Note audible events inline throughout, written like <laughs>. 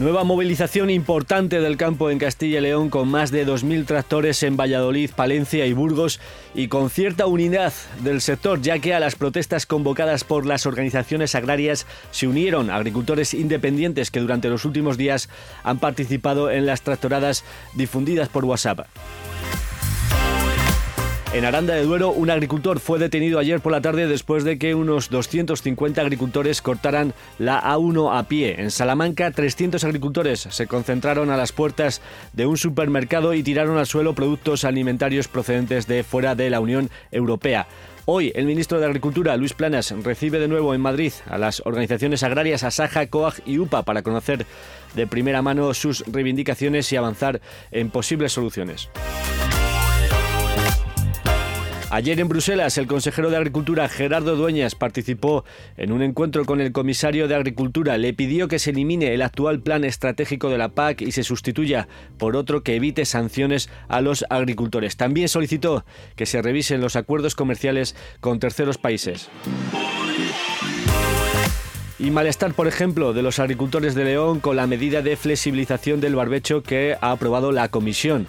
Nueva movilización importante del campo en Castilla y León con más de 2.000 tractores en Valladolid, Palencia y Burgos y con cierta unidad del sector ya que a las protestas convocadas por las organizaciones agrarias se unieron agricultores independientes que durante los últimos días han participado en las tractoradas difundidas por WhatsApp. En Aranda de Duero, un agricultor fue detenido ayer por la tarde después de que unos 250 agricultores cortaran la A1 a pie. En Salamanca, 300 agricultores se concentraron a las puertas de un supermercado y tiraron al suelo productos alimentarios procedentes de fuera de la Unión Europea. Hoy el ministro de Agricultura, Luis Planas, recibe de nuevo en Madrid a las organizaciones agrarias Asaja, COAG y UPA para conocer de primera mano sus reivindicaciones y avanzar en posibles soluciones. Ayer en Bruselas, el consejero de Agricultura Gerardo Dueñas participó en un encuentro con el comisario de Agricultura. Le pidió que se elimine el actual plan estratégico de la PAC y se sustituya por otro que evite sanciones a los agricultores. También solicitó que se revisen los acuerdos comerciales con terceros países. Y malestar, por ejemplo, de los agricultores de León con la medida de flexibilización del barbecho que ha aprobado la Comisión.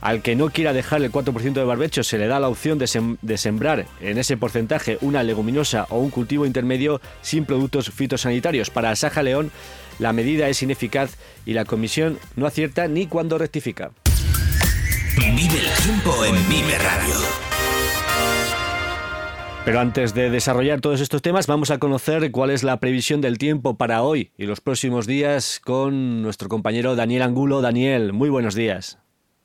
Al que no quiera dejar el 4% de barbecho se le da la opción de, sembrar en ese porcentaje una leguminosa o un cultivo intermedio sin productos fitosanitarios. Para Saja León la medida es ineficaz y la comisión no acierta ni cuando rectifica. Vive el tiempo en Vive Radio. Pero antes de desarrollar todos estos temas, vamos a conocer cuál es la previsión del tiempo para hoy y los próximos días con nuestro compañero Daniel Angulo. Daniel, muy buenos días.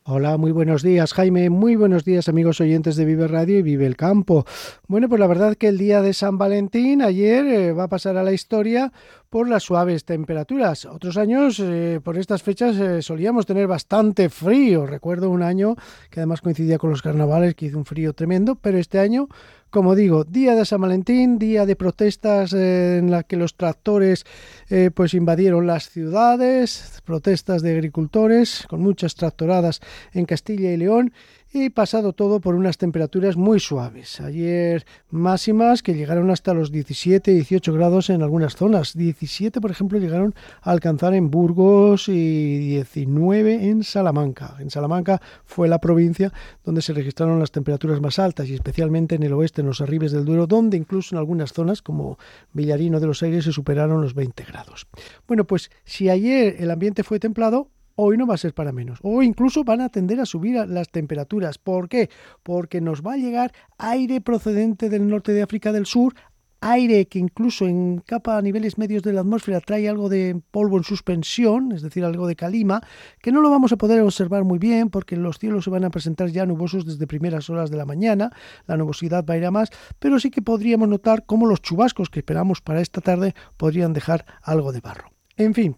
Hola, muy buenos días, Jaime. Muy buenos días, amigos oyentes de Vive Radio y Vive el Campo. Bueno, pues la verdad que el día de San Valentín, ayer, eh, va a pasar a la historia por las suaves temperaturas. Otros años, eh, por estas fechas, eh, solíamos tener bastante frío. Recuerdo un año que además coincidía con los carnavales, que hizo un frío tremendo, pero este año como digo, día de San Valentín, día de protestas eh, en la que los tractores eh, pues invadieron las ciudades, protestas de agricultores con muchas tractoradas en Castilla y León y pasado todo por unas temperaturas muy suaves. Ayer máximas que llegaron hasta los 17, 18 grados en algunas zonas. 17, por ejemplo, llegaron a alcanzar en Burgos y 19 en Salamanca. En Salamanca fue la provincia donde se registraron las temperaturas más altas y especialmente en el oeste, en los arribes del Duero, donde incluso en algunas zonas como Villarino de los Aires se superaron los 20 grados. Bueno, pues si ayer el ambiente fue templado, hoy no va a ser para menos. O incluso van a tender a subir las temperaturas. ¿Por qué? Porque nos va a llegar aire procedente del norte de África del Sur, aire que incluso en capa a niveles medios de la atmósfera trae algo de polvo en suspensión, es decir, algo de calima, que no lo vamos a poder observar muy bien porque los cielos se van a presentar ya nubosos desde primeras horas de la mañana, la nubosidad va a ir a más, pero sí que podríamos notar cómo los chubascos que esperamos para esta tarde podrían dejar algo de barro. En fin,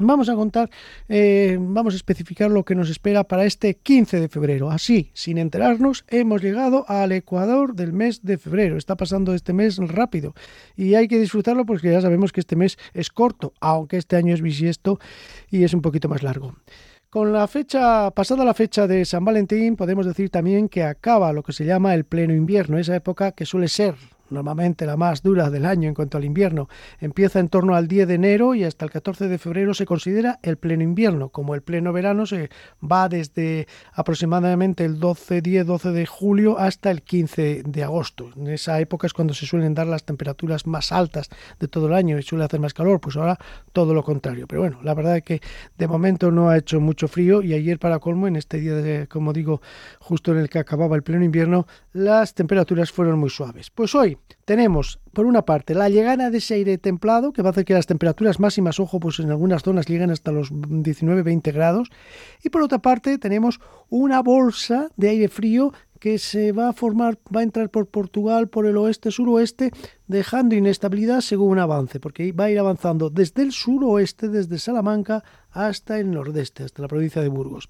Vamos a contar, eh, vamos a especificar lo que nos espera para este 15 de febrero. Así, sin enterarnos, hemos llegado al Ecuador del mes de febrero. Está pasando este mes rápido y hay que disfrutarlo porque ya sabemos que este mes es corto, aunque este año es bisiesto y es un poquito más largo. Con la fecha, pasada la fecha de San Valentín, podemos decir también que acaba lo que se llama el pleno invierno, esa época que suele ser normalmente la más dura del año en cuanto al invierno, empieza en torno al 10 de enero y hasta el 14 de febrero se considera el pleno invierno. Como el pleno verano se va desde aproximadamente el 12, 10, 12 de julio hasta el 15 de agosto. En esa época es cuando se suelen dar las temperaturas más altas de todo el año y suele hacer más calor, pues ahora todo lo contrario. Pero bueno, la verdad es que de momento no ha hecho mucho frío y ayer para colmo, en este día, de, como digo, justo en el que acababa el pleno invierno, las temperaturas fueron muy suaves. Pues hoy tenemos, por una parte, la llegada de ese aire templado, que va a hacer que las temperaturas máximas, ojo, pues en algunas zonas lleguen hasta los 19-20 grados. Y por otra parte, tenemos una bolsa de aire frío que se va a formar, va a entrar por Portugal, por el oeste-suroeste, dejando inestabilidad según avance, porque va a ir avanzando desde el suroeste, desde Salamanca, hasta el nordeste, hasta la provincia de Burgos.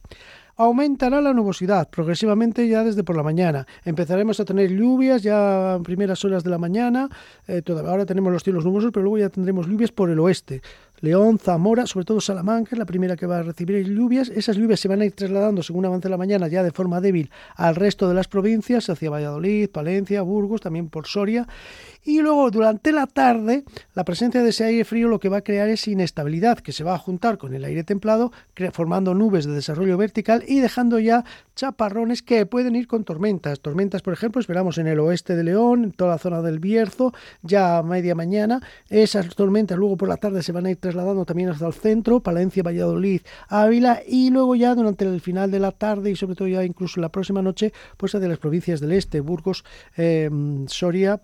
Aumentará la nubosidad progresivamente ya desde por la mañana. Empezaremos a tener lluvias ya en primeras horas de la mañana. Eh, ahora tenemos los cielos nubosos, pero luego ya tendremos lluvias por el oeste. León, Zamora, sobre todo Salamanca, es la primera que va a recibir lluvias. Esas lluvias se van a ir trasladando, según avance la mañana, ya de forma débil al resto de las provincias, hacia Valladolid, Palencia, Burgos, también por Soria. Y luego, durante la tarde, la presencia de ese aire frío lo que va a crear es inestabilidad, que se va a juntar con el aire templado, formando nubes de desarrollo vertical y dejando ya chaparrones que pueden ir con tormentas. Tormentas, por ejemplo, esperamos en el oeste de León, en toda la zona del Bierzo, ya a media mañana. Esas tormentas luego por la tarde se van a ir trasladando también hasta el centro, Palencia, Valladolid, Ávila, y luego ya durante el final de la tarde y sobre todo ya incluso la próxima noche, pues de las provincias del este, Burgos, eh, Soria,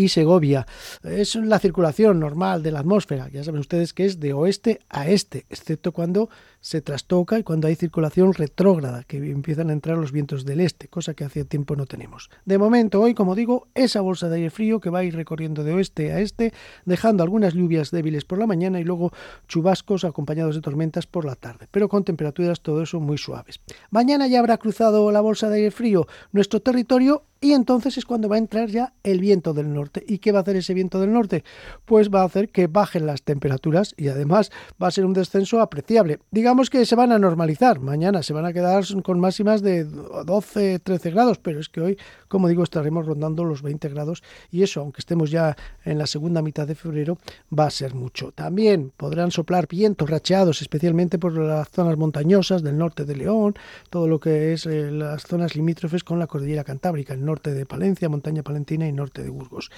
y Segovia. Es la circulación normal de la atmósfera. Ya saben ustedes que es de oeste a este, excepto cuando se trastoca y cuando hay circulación retrógrada, que empiezan a entrar los vientos del este, cosa que hace tiempo no tenemos. De momento, hoy, como digo, esa bolsa de aire frío que va a ir recorriendo de oeste a este, dejando algunas lluvias débiles por la mañana y luego chubascos acompañados de tormentas por la tarde, pero con temperaturas todo eso muy suaves. Mañana ya habrá cruzado la bolsa de aire frío nuestro territorio y entonces es cuando va a entrar ya el viento del norte. ¿Y qué va a hacer ese viento del norte? Pues va a hacer que bajen las temperaturas y además va a ser un descenso apreciable. Digamos que se van a normalizar. Mañana se van a quedar con máximas de 12, 13 grados, pero es que hoy, como digo, estaremos rondando los 20 grados y eso, aunque estemos ya en la segunda mitad de febrero, va a ser mucho. También podrán soplar vientos racheados, especialmente por las zonas montañosas del norte de León, todo lo que es eh, las zonas limítrofes con la cordillera cantábrica, norte de Palencia, montaña palentina y norte de Burgos.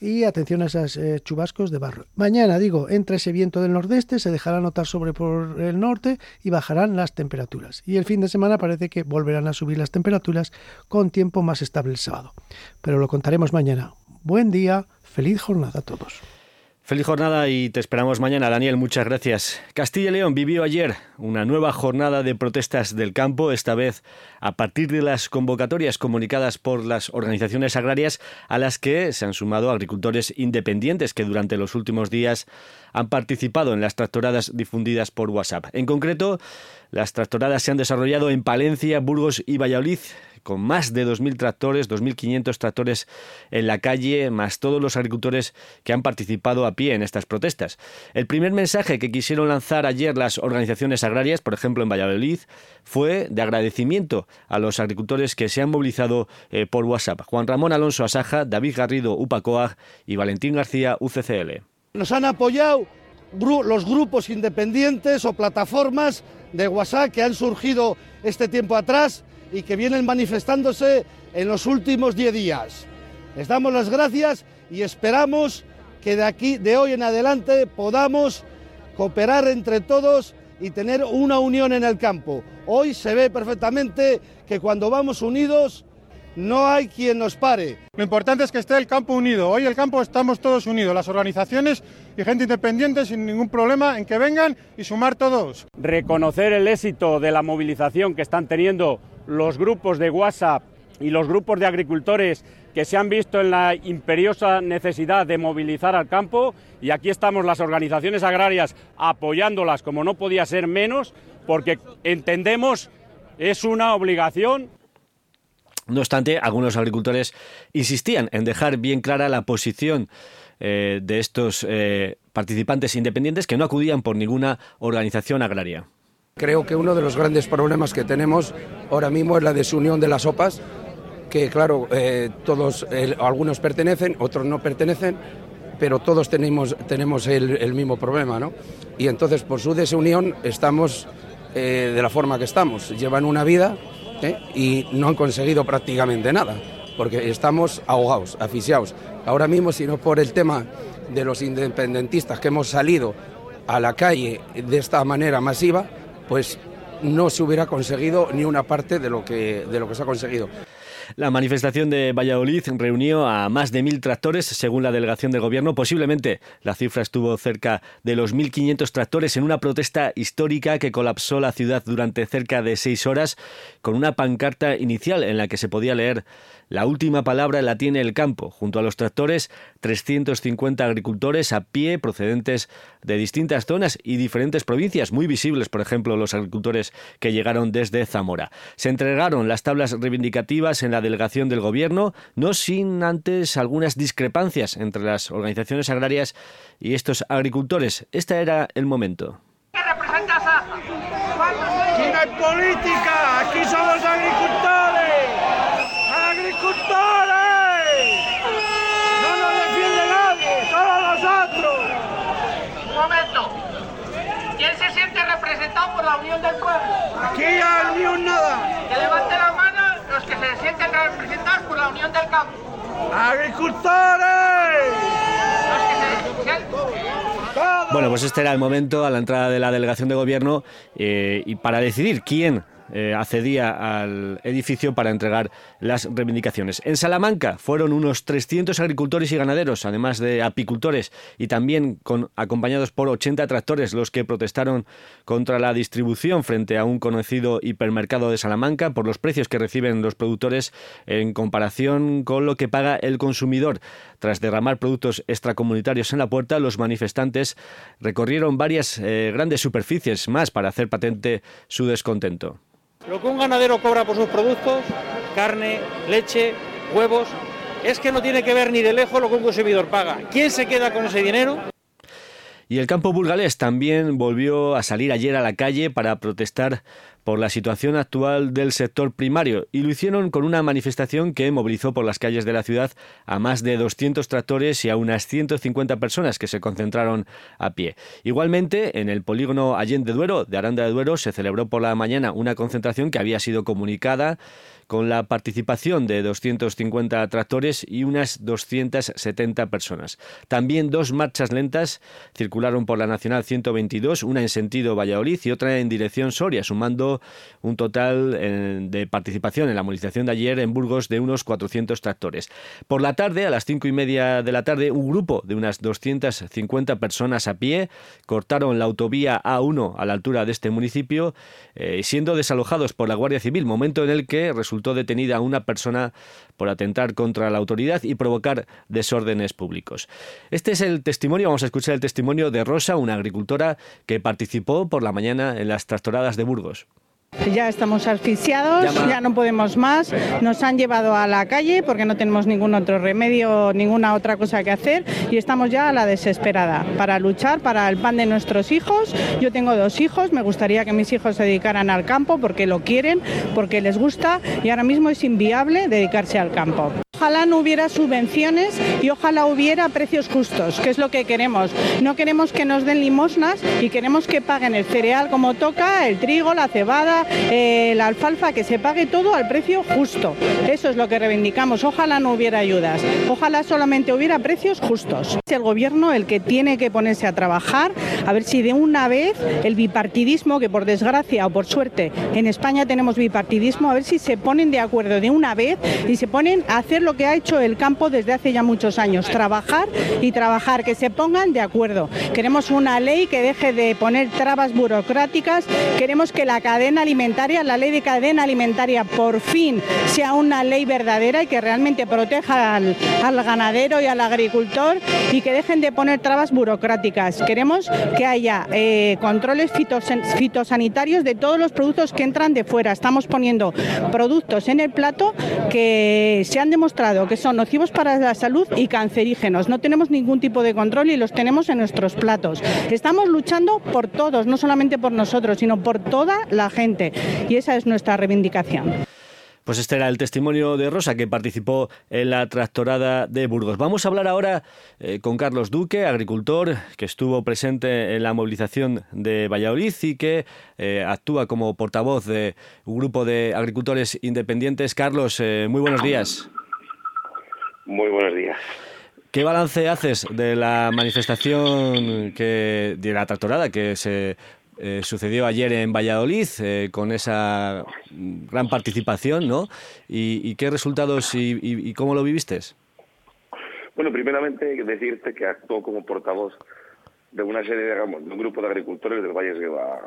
Y atención a esos eh, chubascos de barro. Mañana, digo, entra ese viento del nordeste, se dejará notar sobre por el norte y bajarán las temperaturas. Y el fin de semana parece que volverán a subir las temperaturas con tiempo más estable el sábado. Pero lo contaremos mañana. Buen día, feliz jornada a todos. Feliz jornada y te esperamos mañana, Daniel. Muchas gracias. Castilla y León vivió ayer una nueva jornada de protestas del campo, esta vez a partir de las convocatorias comunicadas por las organizaciones agrarias a las que se han sumado agricultores independientes que durante los últimos días han participado en las tractoradas difundidas por WhatsApp. En concreto, las tractoradas se han desarrollado en Palencia, Burgos y Valladolid con más de 2.000 tractores, 2.500 tractores en la calle, más todos los agricultores que han participado a pie en estas protestas. El primer mensaje que quisieron lanzar ayer las organizaciones agrarias, por ejemplo en Valladolid, fue de agradecimiento a los agricultores que se han movilizado eh, por WhatsApp. Juan Ramón Alonso Asaja, David Garrido UPACOAG y Valentín García UCCL. Nos han apoyado los grupos independientes o plataformas de WhatsApp que han surgido este tiempo atrás y que vienen manifestándose en los últimos 10 días. Les damos las gracias y esperamos que de aquí, de hoy en adelante, podamos cooperar entre todos y tener una unión en el campo. Hoy se ve perfectamente que cuando vamos unidos no hay quien nos pare. Lo importante es que esté el campo unido. Hoy el campo estamos todos unidos, las organizaciones y gente independiente sin ningún problema en que vengan y sumar todos. Reconocer el éxito de la movilización que están teniendo los grupos de WhatsApp y los grupos de agricultores que se han visto en la imperiosa necesidad de movilizar al campo y aquí estamos las organizaciones agrarias apoyándolas como no podía ser menos porque entendemos es una obligación. No obstante, algunos agricultores insistían en dejar bien clara la posición eh, de estos eh, participantes independientes que no acudían por ninguna organización agraria. Creo que uno de los grandes problemas que tenemos ahora mismo es la desunión de las OPAs que claro, eh, todos, algunos pertenecen, otros no pertenecen, pero todos tenemos, tenemos el, mismo problema, ¿no? Y entonces por su desunión estamos eh, de la forma que estamos. Llevan una vida ¿eh? y no han conseguido prácticamente nada, porque estamos ahogados, asfixiados. Ahora mismo, si no por el tema de los independentistas que hemos salido a la calle de esta manera masiva, pues no se hubiera conseguido ni una parte de lo que, de lo que se ha conseguido. La manifestación de Valladolid reunió a más de mil tractores, según la delegación del gobierno. Posiblemente la cifra estuvo cerca de los 1.500 tractores en una protesta histórica que colapsó la ciudad durante cerca de seis horas, con una pancarta inicial en la que se podía leer la última palabra la tiene el campo. Junto a los tractores, 350 agricultores a pie procedentes de distintas zonas y diferentes provincias, muy visibles, por ejemplo, los agricultores que llegaron desde Zamora. Se entregaron las tablas reivindicativas en la delegación del gobierno, no sin antes algunas discrepancias entre las organizaciones agrarias y estos agricultores. Este era el momento. ¿Qué representas Aquí no hay política, aquí somos agricultores agricultores. No nos defiende nadie, solo nosotros. Un momento. ¿Quién se siente representado por la Unión del Pueblo? Aquí ya Unión nada. Que levante la mano los que se sienten representados por la Unión del Campo. ¡Agricultores! Los que se... Bueno, pues este era el momento a la entrada de la delegación de gobierno eh, y para decidir quién eh, accedía al edificio para entregar las reivindicaciones. En Salamanca fueron unos 300 agricultores y ganaderos, además de apicultores, y también acompañados por 80 tractores, los que protestaron contra la distribución frente a un conocido hipermercado de Salamanca por los precios que reciben los productores en comparación con lo que paga el consumidor. Tras derramar productos extracomunitarios en la puerta, los manifestantes recorrieron varias eh, grandes superficies más para hacer patente su descontento. Lo que un ganadero cobra por sus productos, carne, leche, huevos, es que no tiene que ver ni de lejos lo que un consumidor paga. ¿Quién se queda con ese dinero? Y el campo burgalés también volvió a salir ayer a la calle para protestar por la situación actual del sector primario y lo hicieron con una manifestación que movilizó por las calles de la ciudad a más de 200 tractores y a unas 150 personas que se concentraron a pie. Igualmente, en el polígono Allende Duero de Aranda de Duero se celebró por la mañana una concentración que había sido comunicada con la participación de 250 tractores y unas 270 personas. También dos marchas lentas circularon por la Nacional 122, una en sentido Valladolid y otra en dirección Soria, sumando un total eh, de participación en la movilización de ayer en Burgos de unos 400 tractores. Por la tarde, a las cinco y media de la tarde, un grupo de unas 250 personas a pie cortaron la autovía A1 a la altura de este municipio, eh, siendo desalojados por la Guardia Civil, momento en el que resultó detenida una persona por atentar contra la autoridad y provocar desórdenes públicos. Este es el testimonio, vamos a escuchar el testimonio de Rosa, una agricultora que participó por la mañana en las tractoradas de Burgos. Ya estamos asfixiados, ya no podemos más. Nos han llevado a la calle porque no tenemos ningún otro remedio, ninguna otra cosa que hacer y estamos ya a la desesperada para luchar para el pan de nuestros hijos. Yo tengo dos hijos, me gustaría que mis hijos se dedicaran al campo porque lo quieren, porque les gusta y ahora mismo es inviable dedicarse al campo. Ojalá no hubiera subvenciones y ojalá hubiera precios justos, que es lo que queremos. No queremos que nos den limosnas y queremos que paguen el cereal como toca, el trigo, la cebada, eh, la alfalfa, que se pague todo al precio justo. Eso es lo que reivindicamos. Ojalá no hubiera ayudas, ojalá solamente hubiera precios justos. Es el gobierno el que tiene que ponerse a trabajar a ver si de una vez el bipartidismo, que por desgracia o por suerte en España tenemos bipartidismo, a ver si se ponen de acuerdo de una vez y se ponen a hacer lo que ha hecho el campo desde hace ya muchos años, trabajar y trabajar, que se pongan de acuerdo. Queremos una ley que deje de poner trabas burocráticas, queremos que la cadena alimentaria, la ley de cadena alimentaria por fin sea una ley verdadera y que realmente proteja al, ganadero y al agricultor y que dejen de poner trabas burocráticas. Queremos que haya eh, controles fitosanitarios de todos los productos que entran de fuera. Estamos poniendo productos en el plato que se han demostrado que son nocivos para la salud y cancerígenos. No tenemos ningún tipo de control y los tenemos en nuestros platos. Estamos luchando por todos, no solamente por nosotros, sino por toda la gente. Y esa es nuestra reivindicación. Pues este era el testimonio de Rosa, que participó en la tractorada de Burgos. Vamos a hablar ahora eh, con Carlos Duque, agricultor, que estuvo presente en la movilización de Valladolid y que eh, actúa como portavoz de un grupo de agricultores independientes. Carlos, eh, muy buenos días. Muy buenos días. ¿Qué balance haces de la manifestación que, de la tractorada que se eh, sucedió ayer en Valladolid eh, con esa gran participación, ¿no? ¿Y, qué resultados y, cómo lo viviste? Bueno, primeramente decirte que actuó como portavoz de una serie, digamos, de un grupo de agricultores del Valle de Gueva.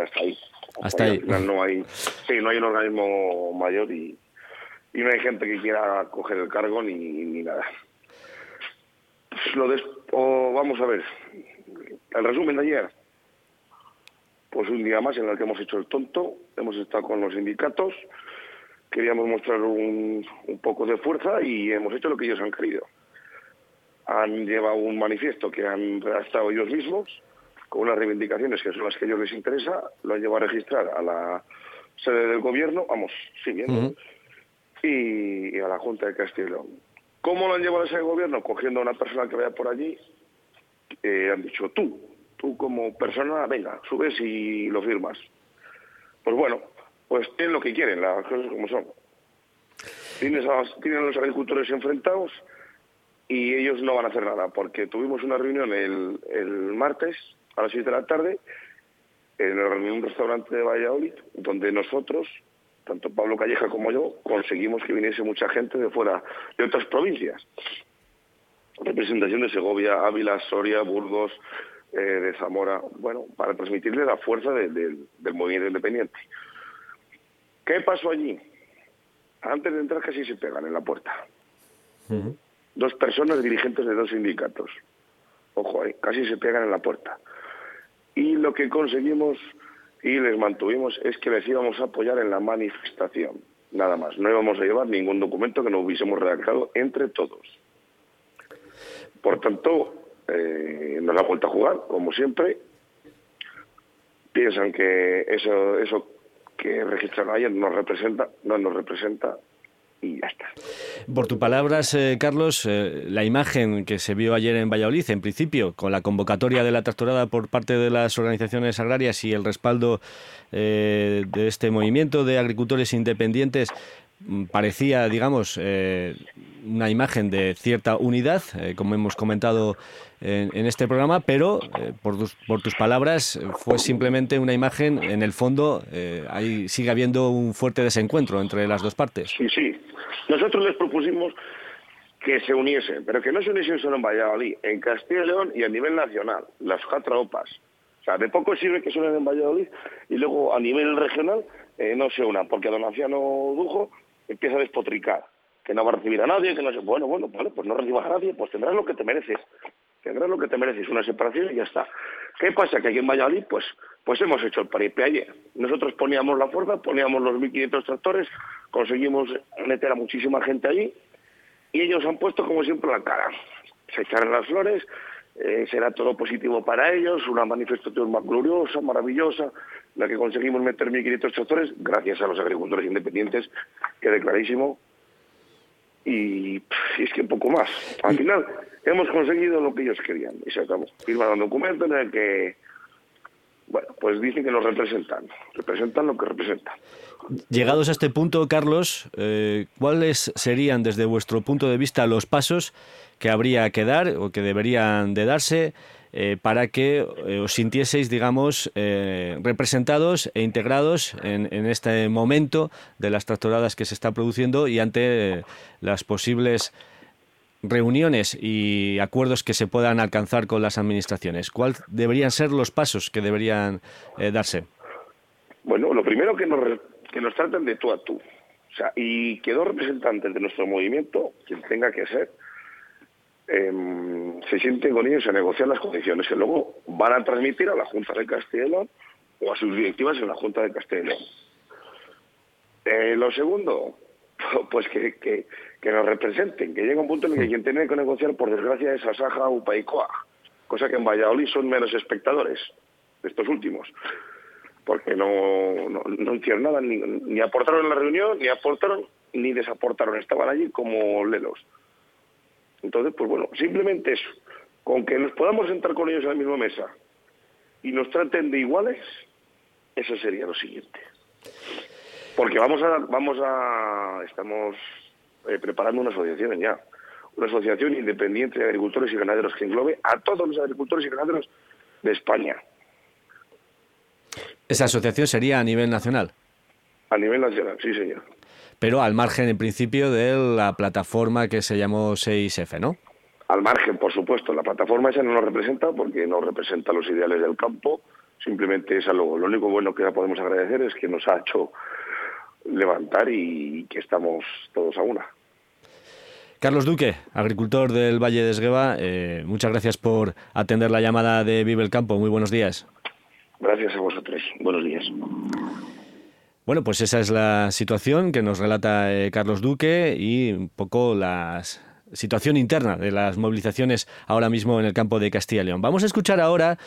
Hasta ahí. Hasta, ahí. no hay, sí, no hay un organismo mayor y, y no hay gente que quiera coger el cargo ni, ni nada. Lo vamos a ver. El resumen de ayer pues un día más en el que hemos hecho el tonto, hemos estado con los sindicatos, queríamos mostrar un, poco de fuerza y hemos hecho lo que ellos han querido. Han llevado un manifiesto que han redactado ellos mismos, con unas reivindicaciones que son las que a ellos les interesa, lo han llevado a registrar a la sede del gobierno, vamos, siguiendo, y, a la Junta de Castilla ¿Cómo lo han llevado a ese gobierno? Cogiendo a una persona que vaya por allí, eh, han dicho tú, como persona, venga, subes y lo firmas. Pues bueno, pues tienen lo que quieren, las cosas como son. Tienes a, tienen los agricultores enfrentados y ellos no van a hacer nada, porque tuvimos una reunión el, el martes a las 6 de la tarde en un restaurante de Valladolid, donde nosotros, tanto Pablo Calleja como yo, conseguimos que viniese mucha gente de fuera, de otras provincias. Representación de Segovia, Ávila, Soria, Burgos, eh, de Zamora, bueno, para transmitirle la fuerza del movimiento independiente. ¿Qué pasó allí? Antes de entrar casi se pegan en la puerta. Dos personas dirigentes de dos sindicatos. Ojo ahí, casi se pegan en la puerta. Y lo que conseguimos y les mantuvimos es que les íbamos a apoyar en la manifestación. Nada más. No íbamos a llevar ningún documento que no hubiésemos redactado entre todos. Por tanto, eh, nos ha vuelto a jugar, como siempre. Piensan que eso, eso que registraron ayer nos representa, no nos representa y ya está. Por tus palabras, eh, Carlos, eh, la imagen que se vio ayer en Valladolid, en principio, con la convocatoria de la tractorada por parte de las organizaciones agrarias y el respaldo de este movimiento de agricultores independientes, parecía, digamos, eh, una imagen de cierta unidad, eh, como hemos comentado en, este programa, pero eh, por, tus, por tus palabras fue simplemente una imagen, en el fondo ahí sigue habiendo un fuerte desencuentro entre las dos partes. Sí, sí. Nosotros les propusimos que se uniesen, pero que no se uniesen solo en Valladolid, en Castilla y León y a nivel nacional, las cuatro. O sea, de poco sirve que suenen en Valladolid y luego a nivel regional no se unan, porque a don Anciano Dujo empieza a despotricar, que no va a recibir a nadie, que no bueno, bueno, vale, pues no recibas a nadie, pues tendrás lo que te mereces, tendrás lo que te mereces, una separación y ya está. ¿Qué pasa? Que aquí en Valladolid, pues, pues hemos hecho el paripé ayer. Nosotros poníamos la fuerza, poníamos los 1.500 tractores, conseguimos meter a muchísima gente allí y ellos han puesto como siempre la cara. Se echaron las flores, eh, será todo positivo para ellos, una manifestación más gloriosa, maravillosa, la que conseguimos meter 1.500 tractores, gracias a los agricultores independientes, quede clarísimo. Y, es que poco más. Al final hemos conseguido lo que ellos querían y se acabó. Firmaron un documento en el que, bueno, pues dicen que nos representan, representan lo que representan. Llegados a este punto, Carlos, eh, ¿cuáles serían desde vuestro punto de vista los pasos que habría que dar o que deberían de darse eh, para que eh, os sintieseis, digamos, eh, representados e integrados en, este momento de las tractoradas que se está produciendo y ante las posibles reuniones y acuerdos que se puedan alcanzar con las administraciones. ¿Cuáles deberían ser los pasos que deberían darse? Bueno, lo primero que nos, que nos de tú a tú. O sea, y que dos representantes de nuestro movimiento, quien tenga que ser, Em, se sienten con ellos a negociar las condiciones que luego van a transmitir a la Junta de Castilla o a sus directivas en la Junta de Castilla eh, lo segundo, <laughs> pues que, que, nos representen, que llegue un punto en el que quien tiene que negociar, por desgracia, es Asaja o Paicoa, cosa que en Valladolid son menos espectadores, estos últimos. porque no, no, no hicieron nada, ni, ni aportaron en la reunión, ni aportaron, ni desaportaron, estaban allí como lelos. Entonces, pues bueno, simplemente eso, con que nos podamos sentar con ellos en la misma mesa y nos traten de iguales, eso sería lo siguiente. Porque vamos a, vamos a, estamos eh, preparando una asociación ya, una asociación independiente de agricultores y ganaderos que englobe a todos los agricultores y ganaderos de España. Esa asociación sería a nivel nacional. A nivel nacional, sí, señor. Pero al margen, en principio, de la plataforma que se llamó 6F, ¿no? Al margen, por supuesto. La plataforma esa no nos representa porque no representa los ideales del campo. Simplemente es algo. Lo único bueno que la podemos agradecer es que nos ha hecho levantar y que estamos todos a una. Carlos Duque, agricultor del Valle de Esgueva, eh, muchas gracias por atender la llamada de Vive el Campo. Muy buenos días. Gracias a vosotros. Buenos días. Bueno, pues esa es la situación que nos relata eh, Carlos Duque y un poco la situación interna de las movilizaciones ahora mismo en el campo de Castilla y León. Vamos a escuchar ahora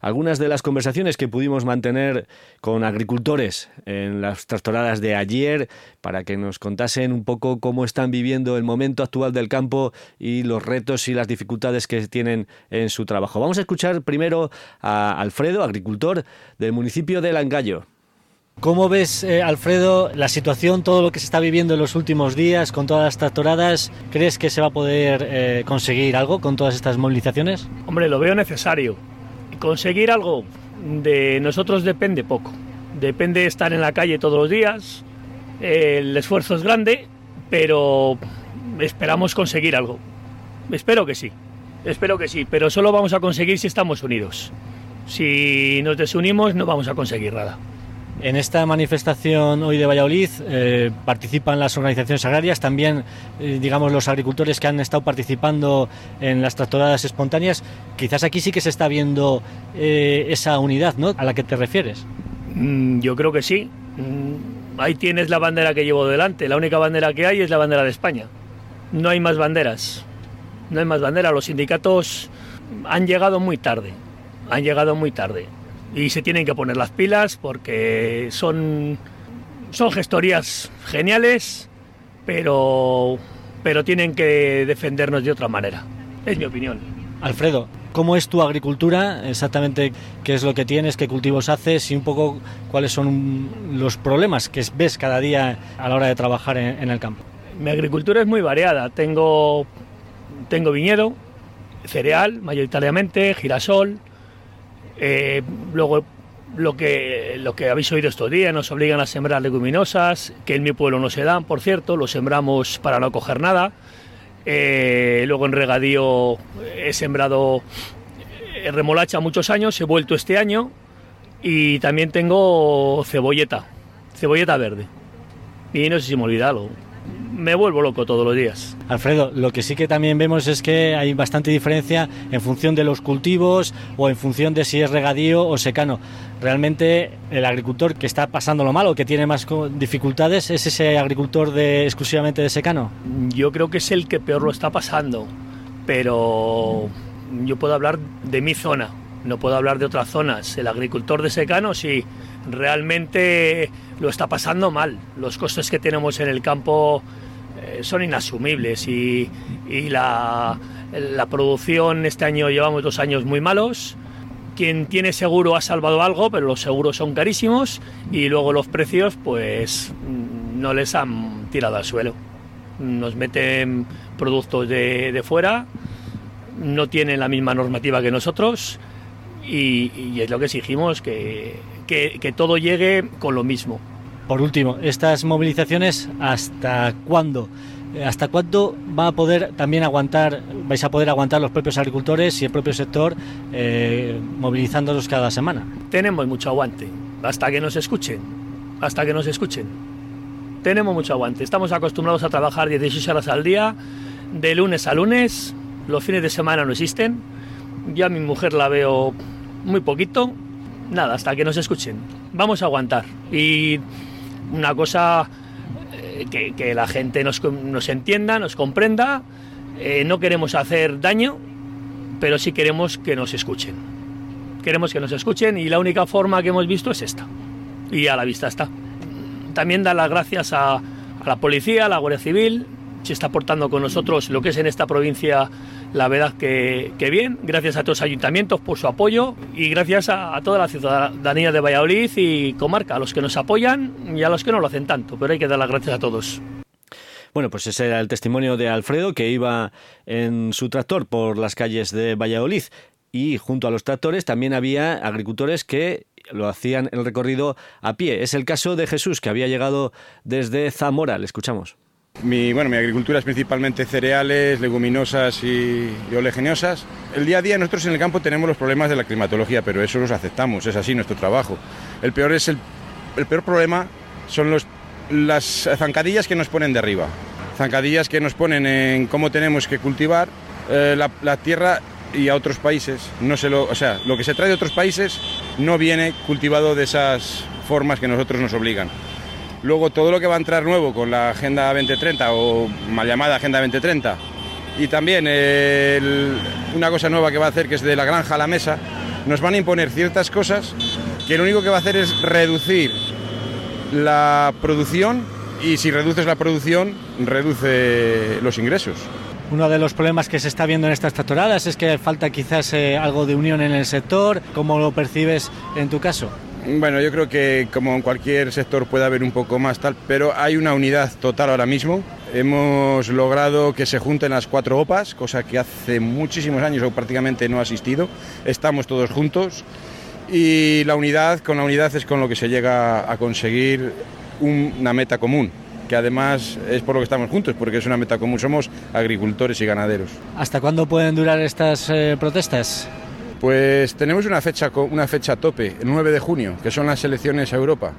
algunas de las conversaciones que pudimos mantener con agricultores en las tractoradas de ayer para que nos contasen un poco cómo están viviendo el momento actual del campo y los retos y las dificultades que tienen en su trabajo. Vamos a escuchar primero a Alfredo, agricultor del municipio de Langallo. ¿Cómo ves, eh, Alfredo, la situación, todo lo que se está viviendo en los últimos días con todas las tractoradas? ¿Crees que se va a poder eh, conseguir algo con todas estas movilizaciones? Hombre, lo veo necesario. Conseguir algo de nosotros depende poco. Depende estar en la calle todos los días. El esfuerzo es grande, pero esperamos conseguir algo. Espero que sí. Espero que sí, pero solo vamos a conseguir si estamos unidos. Si nos desunimos no vamos a conseguir nada. En esta manifestación hoy de Valladolid eh, participan las organizaciones agrarias, también, eh, digamos, los agricultores que han estado participando en las tractoradas espontáneas. Quizás aquí sí que se está viendo eh, esa unidad, ¿no? A la que te refieres. Mm, yo creo que sí. Mm, ahí tienes la bandera que llevo delante. La única bandera que hay es la bandera de España. No hay más banderas. No hay más banderas. Los sindicatos han llegado muy tarde. Han llegado muy tarde y se tienen que poner las pilas porque son, son gestorías geniales, pero, pero tienen que defendernos de otra manera. Es mi opinión. Alfredo, ¿cómo es tu agricultura? Exactamente qué es lo que tienes, qué cultivos haces y un poco cuáles son los problemas que ves cada día a la hora de trabajar en, en el campo. Mi agricultura es muy variada. Tengo, tengo viñedo, cereal mayoritariamente, girasol, eh, luego, lo que, lo que habéis oído estos días, nos obligan a sembrar leguminosas, que en mi pueblo no se dan, por cierto, lo sembramos para no coger nada. Eh, luego en regadío he sembrado remolacha muchos años, he vuelto este año y también tengo cebolleta, cebolleta verde. Y no sé si me olvidado me vuelvo loco todos los días. Alfredo, lo que sí que también vemos es que hay bastante diferencia en función de los cultivos o en función de si es regadío o secano. Realmente el agricultor que está pasando lo malo, que tiene más dificultades, ¿es ese agricultor de, exclusivamente de secano? Yo creo que es el que peor lo está pasando, pero yo puedo hablar de mi zona, no puedo hablar de otras zonas. El agricultor de secano sí, realmente lo está pasando mal. Los costes que tenemos en el campo eh, son inasumibles y, la, producción este año llevamos dos años muy malos. Quien tiene seguro ha salvado algo, pero los seguros son carísimos y luego los precios pues no les han tirado al suelo. Nos meten productos de, fuera, no tienen la misma normativa que nosotros y, y es lo que exigimos, que, que, todo llegue con lo mismo. Por último, estas movilizaciones, ¿hasta cuándo? ¿Hasta cuándo va a poder también aguantar, vais a poder aguantar los propios agricultores y el propio sector eh, movilizándolos cada semana? Tenemos mucho aguante, hasta que nos escuchen, hasta que nos escuchen. Tenemos mucho aguante, estamos acostumbrados a trabajar 16 horas al día, de lunes a lunes, los fines de semana no existen, ya mi mujer la veo muy poquito, nada, hasta que nos escuchen. Vamos a aguantar. Y una cosa eh, que, la gente nos, entienda, nos comprenda. Eh, no queremos hacer daño, pero sí queremos que nos escuchen. Queremos que nos escuchen y la única forma que hemos visto es esta. y a la vista está. También dar las gracias a, la policía, a la Guardia Civil, se está aportando con nosotros lo que es en esta provincia la verdad que, que, bien, gracias a todos los ayuntamientos por su apoyo y gracias a, a, toda la ciudadanía de Valladolid y comarca, a los que nos apoyan y a los que no lo hacen tanto, pero hay que dar las gracias a todos. Bueno, pues ese era el testimonio de Alfredo que iba en su tractor por las calles de Valladolid y junto a los tractores también había agricultores que lo hacían el recorrido a pie. Es el caso de Jesús que había llegado desde Zamora. Le escuchamos. Mi, bueno, mi agricultura es principalmente cereales, leguminosas y, y, oleaginosas. El día a día nosotros en el campo tenemos los problemas de la climatología, pero eso los aceptamos, es así nuestro trabajo. El peor, es el, el peor problema son los, las zancadillas que nos ponen de arriba. Zancadillas que nos ponen en cómo tenemos que cultivar eh, la, la, tierra y a otros países. No se lo, o sea, lo que se trae de otros países no viene cultivado de esas formas que nosotros nos obligan. Luego todo lo que va a entrar nuevo con la Agenda 2030 o mal llamada Agenda 2030 y también una cosa nueva que va a hacer que es de la granja a la mesa, nos van a imponer ciertas cosas que lo único que va a hacer es reducir la producción y si reduces la producción reduce los ingresos. Uno de los problemas que se está viendo en estas tractoradas es que falta quizás eh, algo de unión en el sector. ¿Cómo lo percibes en tu caso? Bueno, yo creo que como en cualquier sector puede haber un poco más tal, pero hay una unidad total ahora mismo. Hemos logrado que se junten las cuatro OPAs, cosa que hace muchísimos años o prácticamente no ha asistido. Estamos todos juntos y la unidad, con la unidad es con lo que se llega a conseguir una meta común que además es por lo que estamos juntos, porque es una meta común, somos agricultores y ganaderos. ¿Hasta cuándo pueden durar estas eh, protestas? Pues tenemos una fecha, una fecha tope, el 9 de junio, que son las elecciones a Europa.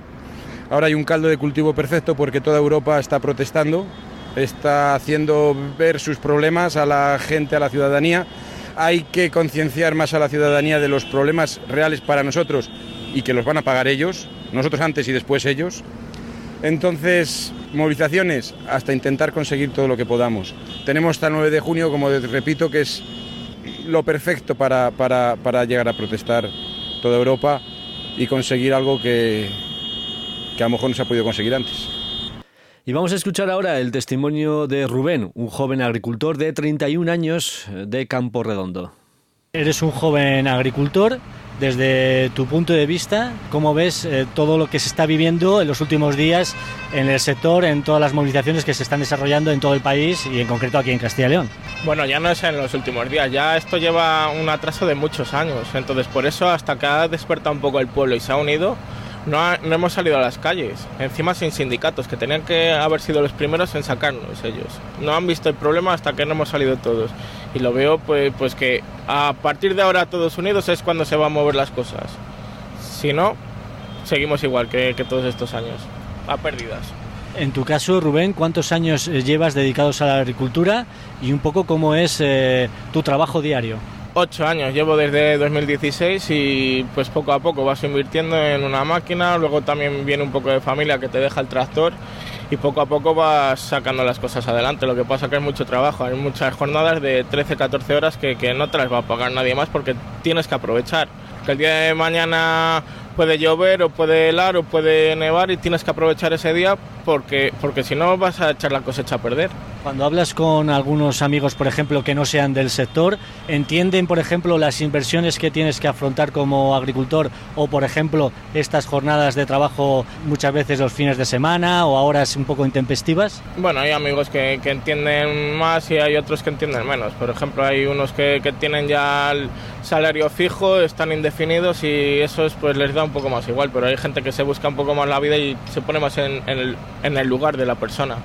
Ahora hay un caldo de cultivo perfecto porque toda Europa está protestando, está haciendo ver sus problemas a la gente, a la ciudadanía. Hay que concienciar más a la ciudadanía de los problemas reales para nosotros y que los van a pagar ellos, nosotros antes y después ellos. Entonces, movilizaciones hasta intentar conseguir todo lo que podamos. Tenemos hasta el 9 de junio, como repito, que es lo perfecto para, para, para, llegar a protestar toda Europa y conseguir algo que, que a lo mejor no se ha podido conseguir antes. Y vamos a escuchar ahora el testimonio de Rubén, un joven agricultor de 31 años de Campo Redondo. Eres un joven agricultor. Desde tu punto de vista, ¿cómo ves eh, todo lo que se está viviendo en los últimos días en el sector, en todas las movilizaciones que se están desarrollando en todo el país y en concreto aquí en Castilla y León? Bueno, ya no es en los últimos días, ya esto lleva un atraso de muchos años. Entonces, por eso, hasta que ha despertado un poco el pueblo y se ha unido, no, hemos salido a las calles, encima sin sindicatos, que tenían que haber sido los primeros en sacarnos ellos. No han visto el problema hasta que no hemos salido todos. Y lo veo pues, pues que a partir de ahora todos unidos es cuando se van a mover las cosas. Si no, seguimos igual que, que todos estos años, a pérdidas. En tu caso, Rubén, ¿cuántos años llevas dedicados a la agricultura y un poco cómo es eh, tu trabajo diario? Ocho años, llevo desde 2016 y pues poco a poco vas invirtiendo en una máquina, luego también viene un poco de familia que te deja el tractor y poco a poco vas sacando las cosas adelante. Lo que pasa que hay mucho trabajo, hay muchas jornadas de 13-14 horas que, que no te las va a pagar nadie más porque tienes que aprovechar. Que el día de mañana puede llover o puede helar o puede nevar y tienes que aprovechar ese día porque, porque si no vas a echar la cosecha a perder. Cuando hablas con algunos amigos, por ejemplo, que no sean del sector, ¿entienden, por ejemplo, las inversiones que tienes que afrontar como agricultor o, por ejemplo, estas jornadas de trabajo muchas veces los fines de semana o a horas un poco intempestivas? Bueno, hay amigos que, que entienden más y hay otros que entienden menos. Por ejemplo, hay unos que, que tienen ya el salario fijo, están indefinidos y eso es, pues les da un poco más igual, pero hay gente que se busca un poco más la vida y se pone más en, en, el, en el lugar de la persona.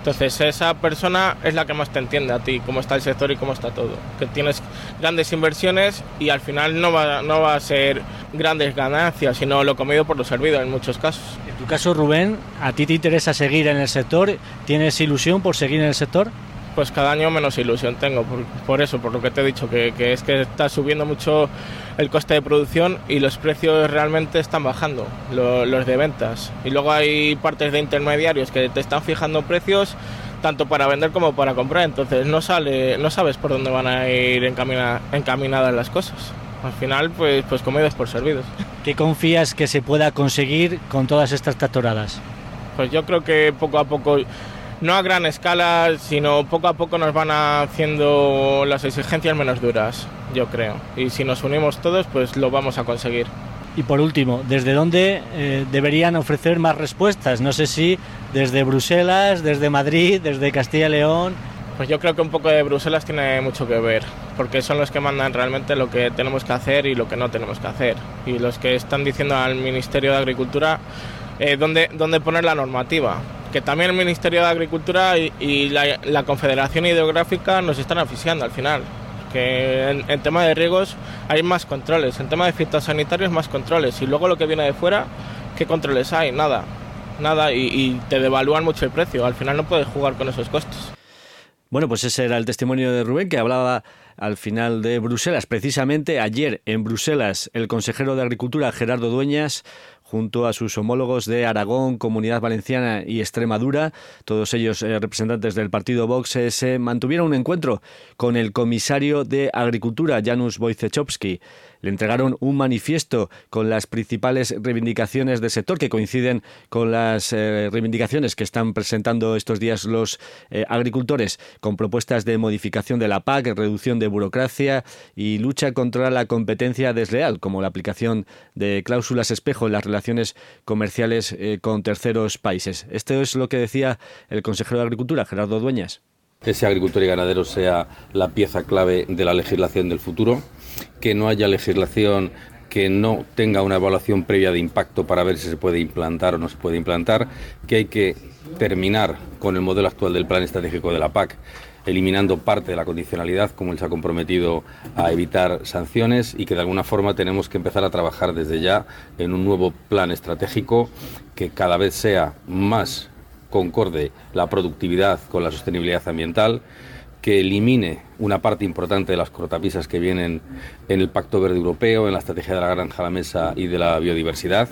Entonces esa persona es la que más te entiende a ti, cómo está el sector y cómo está todo. Que tienes grandes inversiones y al final no va, no va a ser grandes ganancias, sino lo comido por lo servido en muchos casos. En tu caso, Rubén, ¿a ti te interesa seguir en el sector? ¿Tienes ilusión por seguir en el sector? Pues cada año menos ilusión tengo, por, por eso, por lo que te he dicho, que, que, es que está subiendo mucho el coste de producción y los precios realmente están bajando, lo, los de ventas. Y luego hay partes de intermediarios que te están fijando precios tanto para vender como para comprar, entonces no, sale, no sabes por dónde van a ir encamina, encaminadas las cosas. Al final, pues, pues comidos por servidos. <laughs> ¿Qué confías que se pueda conseguir con todas estas tractoradas? Pues yo creo que poco a poco, no a gran escala, sino poco a poco nos van haciendo las exigencias menos duras, yo creo. Y si nos unimos todos, pues lo vamos a conseguir. Y por último, ¿desde dónde eh, deberían ofrecer más respuestas? No sé si desde Bruselas, desde Madrid, desde Castilla y León. Pues yo creo que un poco de Bruselas tiene mucho que ver, porque son los que mandan realmente lo que tenemos que hacer y lo que no tenemos que hacer. Y los que están diciendo al Ministerio de Agricultura eh, dónde, dónde, poner la normativa. Que también el Ministerio de Agricultura y, la, Confederación Hidrográfica nos están asfixiando al final. Que en, tema de riegos hay más controles, en tema de fitosanitarios más controles. Y luego lo que viene de fuera, ¿qué controles hay? Nada. Nada y, y te devalúan mucho el precio. Al final no puedes jugar con esos costes. Bueno, pues ese era el testimonio de Rubén que hablaba al final de Bruselas. Precisamente ayer en Bruselas el consejero de Agricultura Gerardo Dueñas junto a sus homólogos de Aragón, Comunidad Valenciana y Extremadura, todos ellos eh, representantes del partido Vox, eh, se mantuvieron un encuentro con el comisario de Agricultura, Janusz Wojciechowski le entregaron un manifiesto con las principales reivindicaciones del sector que coinciden con las eh, reivindicaciones que están presentando estos días los eh, agricultores, con propuestas de modificación de la PAC, reducción de burocracia y lucha contra la competencia desleal, como la aplicación de cláusulas espejo en las relaciones comerciales eh, con terceros países. Esto es lo que decía el consejero de Agricultura, Gerardo Dueñas. Ese agricultor y ganadero sea la pieza clave de la legislación del futuro que no haya legislación que no tenga una evaluación previa de impacto para ver si se puede implantar o no se puede implantar, que hay que terminar con el modelo actual del plan estratégico de la PAC, eliminando parte de la condicionalidad, como él se ha comprometido a evitar sanciones, y que de alguna forma tenemos que empezar a trabajar desde ya en un nuevo plan estratégico que cada vez sea más concorde la productividad con la sostenibilidad ambiental, que elimine una parte importante de las cortapisas que vienen en el Pacto Verde Europeo, en la estrategia de la granja la mesa y de la biodiversidad,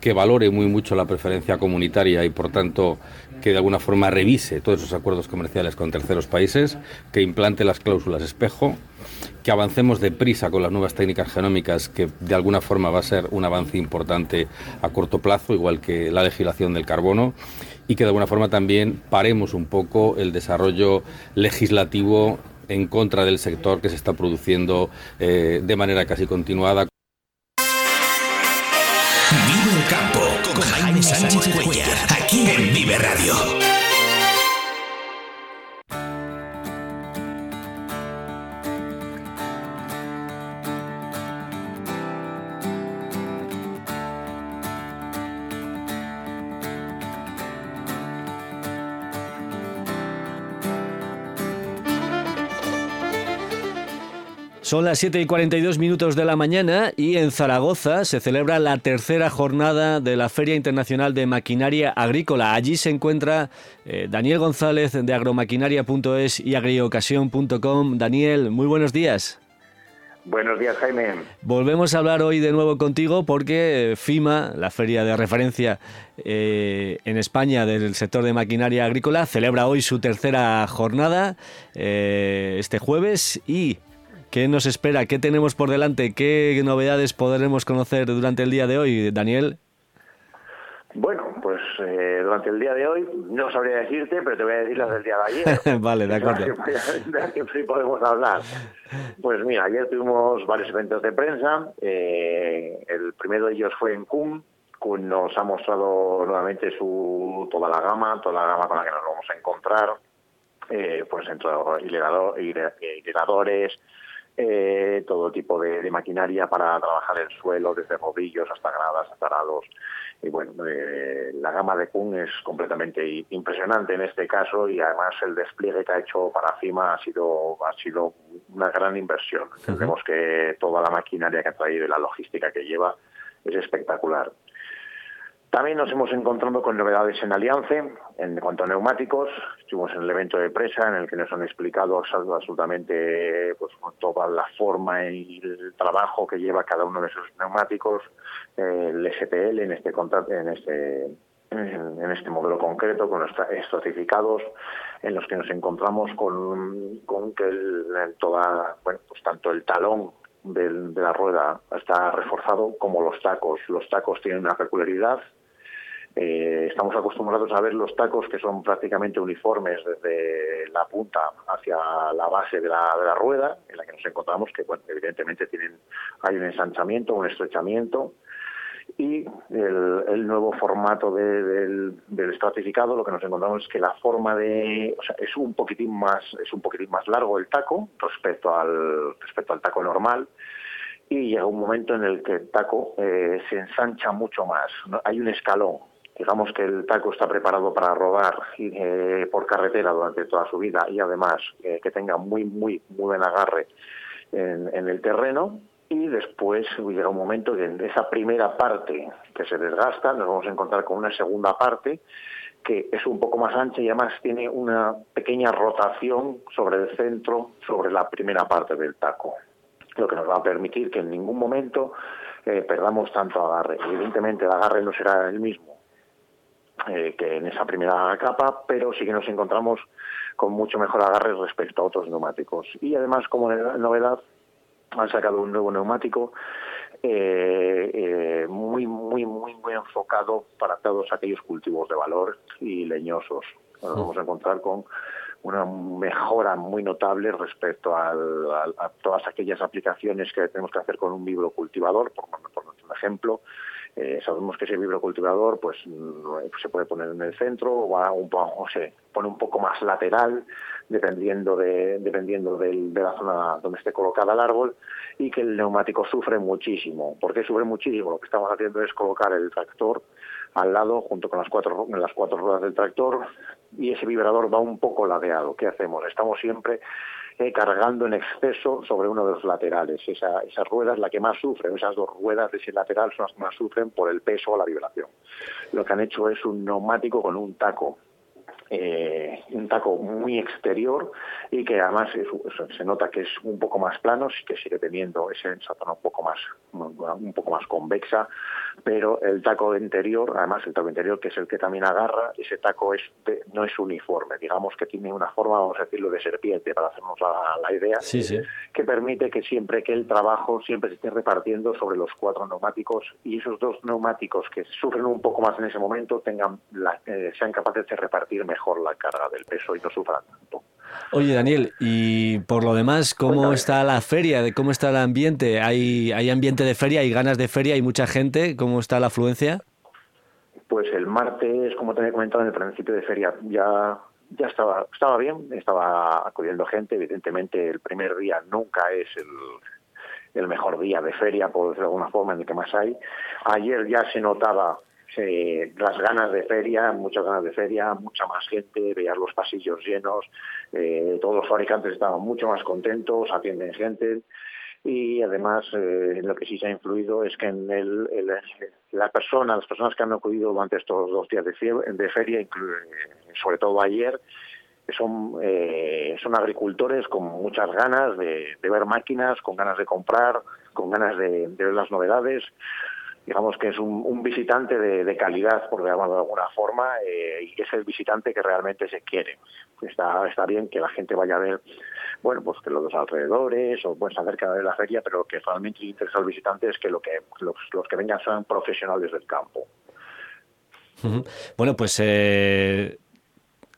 que valore muy mucho la preferencia comunitaria y, por tanto, que de alguna forma revise todos esos acuerdos comerciales con terceros países, que implante las cláusulas espejo, que avancemos deprisa con las nuevas técnicas genómicas, que de alguna forma va a ser un avance importante a corto plazo, igual que la legislación del carbono, y que de alguna forma también paremos un poco el desarrollo legislativo en contra del sector que se está produciendo eh, de manera casi continuada. Vive el campo con Jaime Sánchez Cuellar, aquí en Vive Radio. Son las 7 y 42 minutos de la mañana y en Zaragoza se celebra la tercera jornada de la Feria Internacional de Maquinaria Agrícola. Allí se encuentra eh, Daniel González de agromaquinaria.es y agriocasión.com. Daniel, muy buenos días. Buenos días, Jaime. Volvemos a hablar hoy de nuevo contigo porque FIMA, la feria de referencia eh, en España del sector de maquinaria agrícola, celebra hoy su tercera jornada eh, este jueves y ¿Qué nos espera? ¿Qué tenemos por delante? ¿Qué novedades podremos conocer durante el día de hoy, Daniel? Bueno, pues eh, durante el día de hoy no sabría decirte, pero te voy a decir las del día de ayer. <laughs> vale, de acuerdo. <laughs> De que sí podemos hablar. Pues mira, ayer tuvimos varios eventos de prensa. Eh, el primero de ellos fue en CUM. CUM nos ha mostrado nuevamente su toda la gama, toda la gama con la que nos vamos a encontrar. Eh, pues entre irrigadores, eh, todo tipo de, maquinaria para trabajar el suelo, desde rodillos hasta gradas, hasta arados. Y bueno, eh, la gama de Kun es completamente impresionante en este caso y además el despliegue que ha hecho para CIMA ha sido, ha sido una gran inversión. Vemos que toda la maquinaria que ha traído y la logística que lleva es espectacular. También nos hemos encontrado con novedades en Aliance en cuanto a neumáticos. Estuvimos en el evento de presa en el que nos han explicado absolutamente pues, toda la forma y el trabajo que lleva cada uno de esos neumáticos, el STL en este en este en este modelo concreto con los estratificados en los que nos encontramos con, que toda bueno pues tanto el talón de la rueda está reforzado como los tacos. Los tacos tienen una peculiaridad. Eh, estamos acostumbrados a ver los tacos que son prácticamente uniformes desde la punta hacia la base de la, de la rueda, en la que nos encontramos que, bueno, evidentemente tienen, hay un ensanchamiento, un estrechamiento, y el, nuevo formato del, estratificado lo que nos encontramos es que la forma de o sea, es un poquitín más es un poquitín más largo el taco respecto al respecto al taco normal y llega un momento en el que el taco eh, se ensancha mucho más. Hay un escalón digamos que el taco está preparado para rodar eh, por carretera durante toda su vida y además eh, que tenga muy muy muy buen agarre en el terreno y después llega un momento que en esa primera parte que se desgasta nos vamos a encontrar con una segunda parte que es un poco más ancha y además tiene una pequeña rotación sobre el centro, sobre la primera parte del taco, lo que nos va a permitir que en ningún momento eh, perdamos tanto agarre. Evidentemente el agarre no será el mismo eh, que en esa primera capa, pero sí que nos encontramos con mucho mejor agarre respecto a otros neumáticos. Y además, como novedad, han sacado un nuevo neumático eh, eh, muy, muy, muy, muy enfocado para todos aquellos cultivos de valor y leñosos. Nos vamos a encontrar con una mejora muy notable respecto a todas aquellas aplicaciones que tenemos que hacer con un vibrocultivador, por, por ejemplo. Eh, sabemos que ese vibrocultivador pues se puede poner en el centro o, va un poco, se pone un poco más lateral dependiendo de dependiendo de la zona donde esté colocada el árbol y que el neumático sufre muchísimo. ¿Por qué sufre muchísimo? Lo que estamos haciendo es colocar el tractor al lado junto con las cuatro, las cuatro ruedas del tractor y ese vibrador va un poco ladeado. ¿Qué hacemos? Estamos siempre eh, cargando en exceso sobre uno de los laterales. Esa, esa rueda la que más sufre, esas dos ruedas de ese lateral son las que más sufren por el peso o la vibración. Lo que han hecho es un neumático con un taco eh, un taco muy exterior y que además se nota que es un poco más plano, sí que sigue teniendo esa zona un poco más un poco más convexa, pero el taco interior, además el taco interior que es el que también agarra, ese taco es no es uniforme, digamos que tiene una forma, vamos a decirlo, de serpiente para hacernos la, idea, que permite que siempre que el trabajo siempre se esté repartiendo sobre los cuatro neumáticos y esos dos neumáticos que sufren un poco más en ese momento tengan eh, sean capaces de repartir mejor mejor la carga del peso y no sufran tanto. Oye, Daniel, y por lo demás, ¿cómo está la feria? ¿Cómo está el ambiente? ¿Hay, ¿Hay ambiente de feria? ¿Hay ganas de feria? ¿Hay mucha gente? ¿Cómo está la afluencia? Pues el martes, como te había comentado en el principio de feria, ya ya estaba estaba bien, estaba acudiendo gente. Evidentemente, el primer día nunca es el, el mejor día de feria, por decirlo de alguna forma, en el que más hay. Ayer ya se notaba las ganas de feria, muchas ganas de feria, mucha más gente, veías los pasillos llenos, eh, todos los fabricantes estaban mucho más contentos, atienden gente. Y además eh, lo que sí se ha influido es que en el, la persona, las personas que han acudido durante estos dos días de, de feria, sobre todo ayer, son, eh, son agricultores con muchas ganas de, ver máquinas, con ganas de comprar, con ganas de ver las novedades digamos que es un, visitante de, calidad, por llamarlo de alguna forma, eh, y es el visitante que realmente se quiere. Está, está bien que la gente vaya a ver, bueno, pues que los alrededores, o pueden saber cada vez la feria, pero lo que realmente interesa al visitante es que, lo que los, los que vengan sean profesionales del campo. Bueno, pues eh,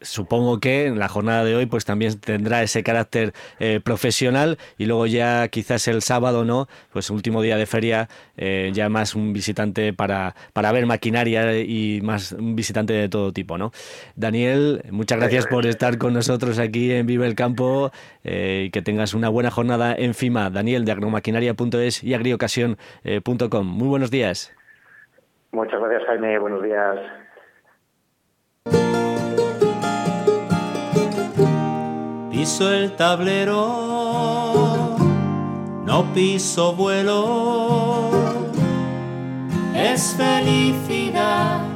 supongo que en la jornada de hoy pues también tendrá ese carácter eh, profesional y luego ya quizás el sábado no pues último día de feria eh, ya más un visitante para, para ver maquinaria y más un visitante de todo tipo no Daniel muchas gracias por estar con nosotros aquí en Vive el Campo eh, y que tengas una buena jornada en FIMA. Daniel de agromaquinaria.es y agriocasión.com muy buenos días. Muchas gracias Jaime. Buenos días piso el tablero, no piso vuelo, es felicidad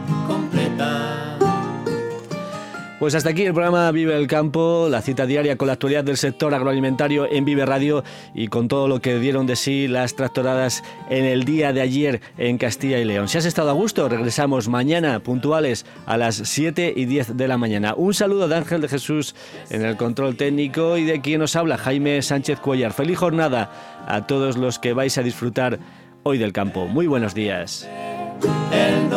Pues hasta aquí el programa Vive el Campo, la cita diaria con la actualidad del sector agroalimentario en Vive Radio y con todo lo que dieron de sí las tractoradas en el día de ayer en Castilla y León. Si has estado a gusto, regresamos mañana puntuales a las 7 y 10 de la mañana. Un saludo de Ángel de Jesús en el control técnico y de quien nos habla Jaime Sánchez Cuellar. Feliz jornada a todos los que vais a disfrutar hoy del campo. Muy buenos días. El